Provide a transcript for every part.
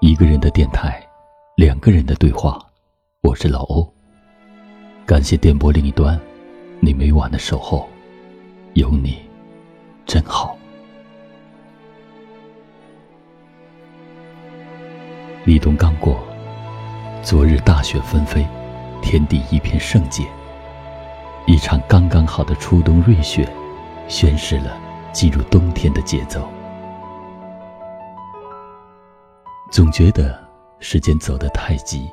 一个人的电台，两个人的对话。我是老欧。感谢电波另一端，你每晚的守候。有你，真好。立冬刚过，昨日大雪纷飞，天地一片圣洁。一场刚刚好的初冬瑞雪，宣示了进入冬天的节奏。总觉得时间走得太急，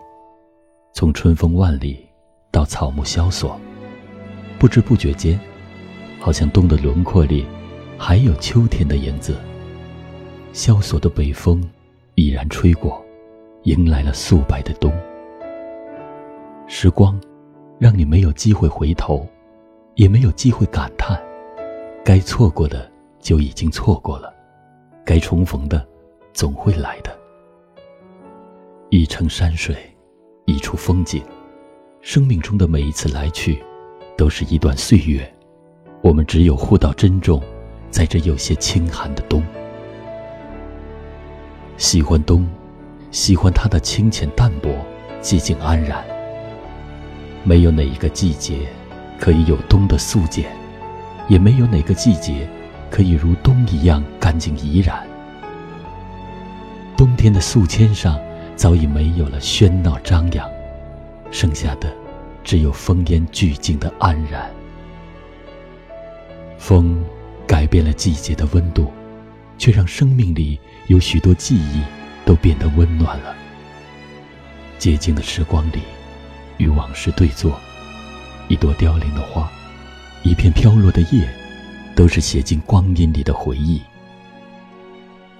从春风万里到草木萧索，不知不觉间，好像冬的轮廓里还有秋天的影子。萧索的北风已然吹过，迎来了素白的冬。时光让你没有机会回头，也没有机会感叹，该错过的就已经错过了，该重逢的总会来的。一程山水，一处风景，生命中的每一次来去，都是一段岁月。我们只有互道珍重，在这有些清寒的冬。喜欢冬，喜欢它的清浅淡泊，寂静安然。没有哪一个季节可以有冬的素简，也没有哪个季节可以如冬一样干净怡然。冬天的素笺上。早已没有了喧闹张扬，剩下的只有风烟俱静的安然。风改变了季节的温度，却让生命里有许多记忆都变得温暖了。洁净的时光里，与往事对坐，一朵凋零的花，一片飘落的叶，都是写进光阴里的回忆。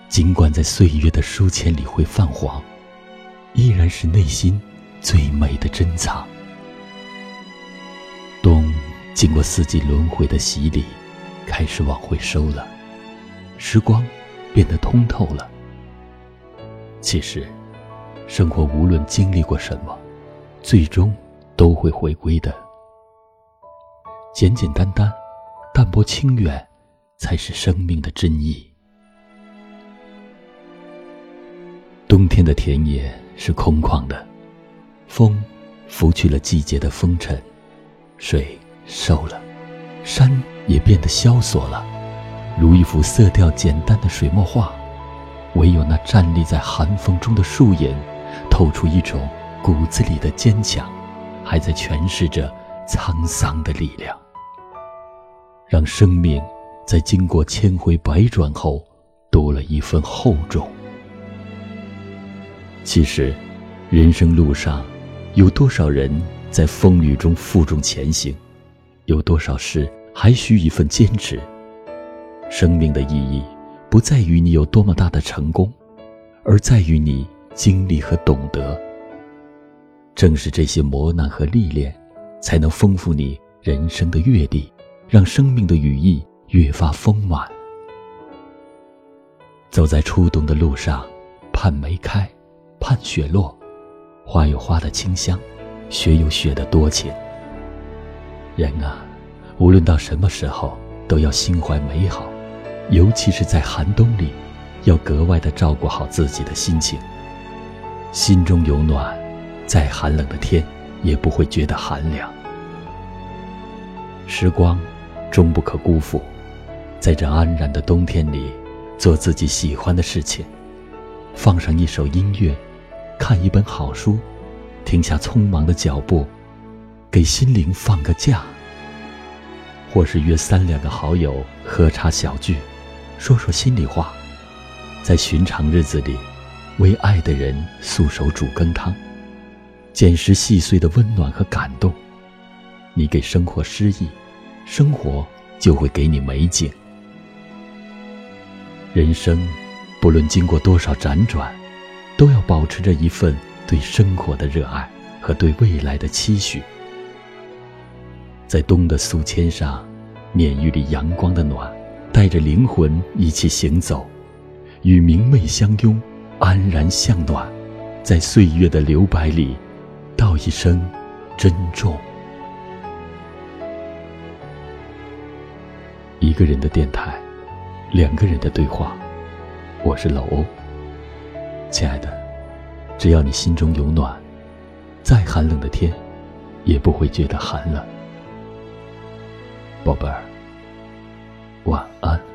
尽管在岁月的书签里会泛黄。依然是内心最美的珍藏。冬经过四季轮回的洗礼，开始往回收了，时光变得通透了。其实，生活无论经历过什么，最终都会回归的。简简单单，淡泊清远，才是生命的真意。冬天的田野。是空旷的，风拂去了季节的风尘，水瘦了，山也变得萧索了，如一幅色调简单的水墨画。唯有那站立在寒风中的树影，透出一种骨子里的坚强，还在诠释着沧桑的力量，让生命在经过千回百转后，多了一份厚重。其实，人生路上，有多少人在风雨中负重前行？有多少事还需一份坚持？生命的意义，不在于你有多么大的成功，而在于你经历和懂得。正是这些磨难和历练，才能丰富你人生的阅历，让生命的羽翼越发丰满。走在初冬的路上，盼梅开。盼雪落，花有花的清香，雪有雪的多情。人啊，无论到什么时候，都要心怀美好，尤其是在寒冬里，要格外的照顾好自己的心情。心中有暖，再寒冷的天也不会觉得寒凉。时光，终不可辜负，在这安然的冬天里，做自己喜欢的事情，放上一首音乐。看一本好书，停下匆忙的脚步，给心灵放个假。或是约三两个好友喝茶小聚，说说心里话，在寻常日子里，为爱的人素手煮羹汤，捡拾细碎的温暖和感动。你给生活诗意，生活就会给你美景。人生，不论经过多少辗转。都要保持着一份对生活的热爱和对未来的期许，在冬的素笺上，免一缕阳光的暖，带着灵魂一起行走，与明媚相拥，安然向暖，在岁月的留白里，道一声珍重。一个人的电台，两个人的对话，我是老欧。亲爱的，只要你心中有暖，再寒冷的天，也不会觉得寒冷。宝贝儿，晚安。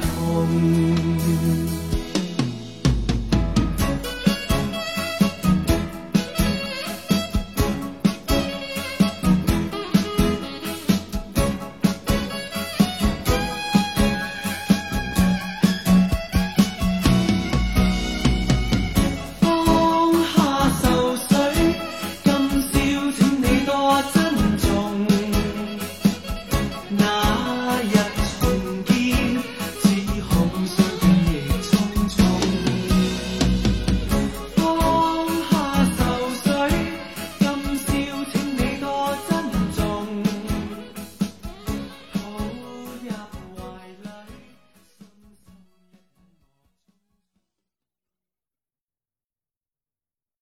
痛。